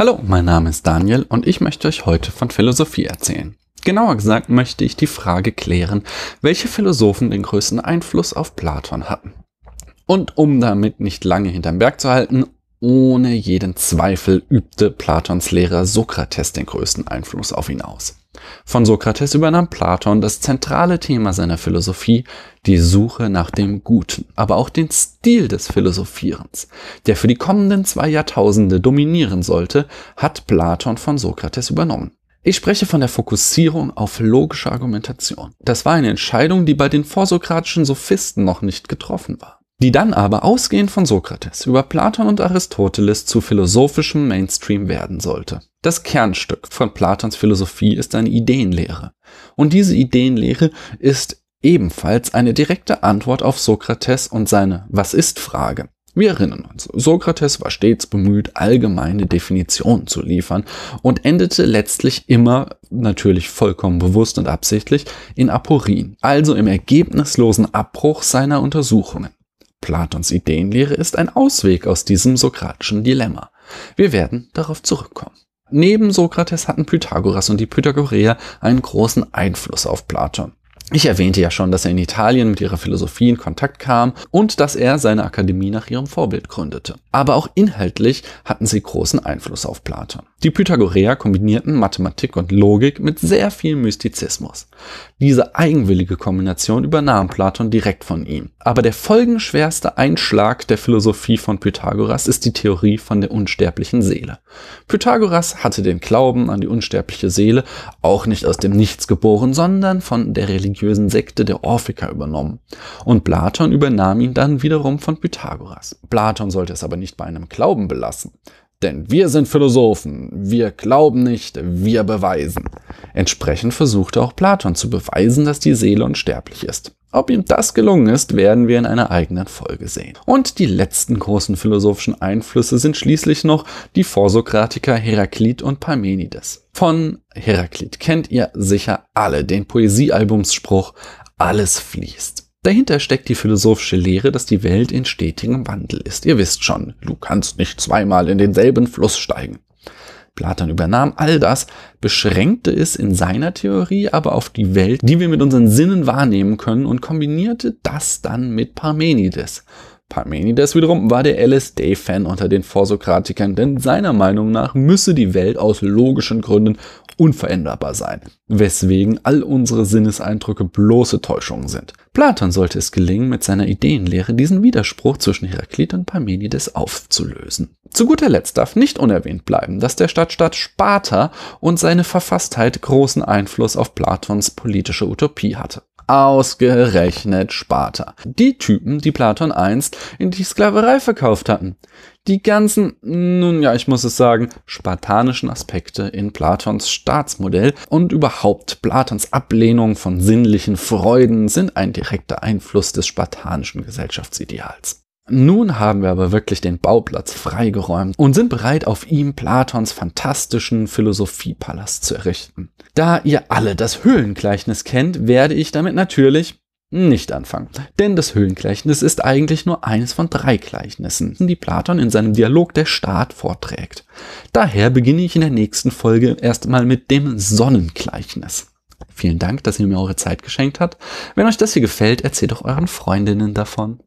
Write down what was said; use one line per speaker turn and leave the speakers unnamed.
Hallo, mein Name ist Daniel und ich möchte euch heute von Philosophie erzählen. Genauer gesagt möchte ich die Frage klären, welche Philosophen den größten Einfluss auf Platon hatten. Und um damit nicht lange hinterm Berg zu halten, ohne jeden Zweifel übte Platons Lehrer Sokrates den größten Einfluss auf ihn aus. Von Sokrates übernahm Platon das zentrale Thema seiner Philosophie, die Suche nach dem Guten, aber auch den Stil des Philosophierens, der für die kommenden zwei Jahrtausende dominieren sollte, hat Platon von Sokrates übernommen. Ich spreche von der Fokussierung auf logische Argumentation. Das war eine Entscheidung, die bei den vorsokratischen Sophisten noch nicht getroffen war die dann aber ausgehend von Sokrates über Platon und Aristoteles zu philosophischem Mainstream werden sollte. Das Kernstück von Platons Philosophie ist eine Ideenlehre. Und diese Ideenlehre ist ebenfalls eine direkte Antwort auf Sokrates und seine Was ist Frage. Wir erinnern uns, Sokrates war stets bemüht, allgemeine Definitionen zu liefern und endete letztlich immer, natürlich vollkommen bewusst und absichtlich, in Aporien, also im ergebnislosen Abbruch seiner Untersuchungen. Platons Ideenlehre ist ein Ausweg aus diesem sokratischen Dilemma. Wir werden darauf zurückkommen. Neben Sokrates hatten Pythagoras und die Pythagoreer einen großen Einfluss auf Platon. Ich erwähnte ja schon, dass er in Italien mit ihrer Philosophie in Kontakt kam und dass er seine Akademie nach ihrem Vorbild gründete. Aber auch inhaltlich hatten sie großen Einfluss auf Platon. Die Pythagoreer kombinierten Mathematik und Logik mit sehr viel Mystizismus. Diese eigenwillige Kombination übernahm Platon direkt von ihm. Aber der folgenschwerste Einschlag der Philosophie von Pythagoras ist die Theorie von der unsterblichen Seele. Pythagoras hatte den Glauben an die unsterbliche Seele auch nicht aus dem Nichts geboren, sondern von der religiösen Sekte der Orphiker übernommen. Und Platon übernahm ihn dann wiederum von Pythagoras. Platon sollte es aber nicht bei einem Glauben belassen. Denn wir sind Philosophen, wir glauben nicht, wir beweisen. Entsprechend versuchte auch Platon zu beweisen, dass die Seele unsterblich ist. Ob ihm das gelungen ist, werden wir in einer eigenen Folge sehen. Und die letzten großen philosophischen Einflüsse sind schließlich noch die Vorsokratiker Heraklit und Parmenides. Von Heraklit kennt ihr sicher alle den Poesiealbumsspruch Alles fließt. Dahinter steckt die philosophische Lehre, dass die Welt in stetigem Wandel ist. Ihr wisst schon, du kannst nicht zweimal in denselben Fluss steigen. Platon übernahm all das, beschränkte es in seiner Theorie aber auf die Welt, die wir mit unseren Sinnen wahrnehmen können und kombinierte das dann mit Parmenides. Parmenides wiederum war der LSD-Fan unter den Vorsokratikern, denn seiner Meinung nach müsse die Welt aus logischen Gründen unveränderbar sein, weswegen all unsere Sinneseindrücke bloße Täuschungen sind. Platon sollte es gelingen, mit seiner Ideenlehre diesen Widerspruch zwischen Heraklit und Parmenides aufzulösen. Zu guter Letzt darf nicht unerwähnt bleiben, dass der Stadtstaat Sparta und seine Verfasstheit großen Einfluss auf Platons politische Utopie hatte. Ausgerechnet Sparta. Die Typen, die Platon einst in die Sklaverei verkauft hatten. Die ganzen, nun ja, ich muss es sagen, spartanischen Aspekte in Platons Staatsmodell und überhaupt Platons Ablehnung von sinnlichen Freuden sind ein direkter Einfluss des spartanischen Gesellschaftsideals. Nun haben wir aber wirklich den Bauplatz freigeräumt und sind bereit, auf ihm Platons fantastischen Philosophiepalast zu errichten. Da ihr alle das Höhlengleichnis kennt, werde ich damit natürlich nicht anfangen. Denn das Höhlengleichnis ist eigentlich nur eines von drei Gleichnissen, die Platon in seinem Dialog der Staat vorträgt. Daher beginne ich in der nächsten Folge erstmal mit dem Sonnengleichnis. Vielen Dank, dass ihr mir eure Zeit geschenkt habt. Wenn euch das hier gefällt, erzählt doch euren Freundinnen davon.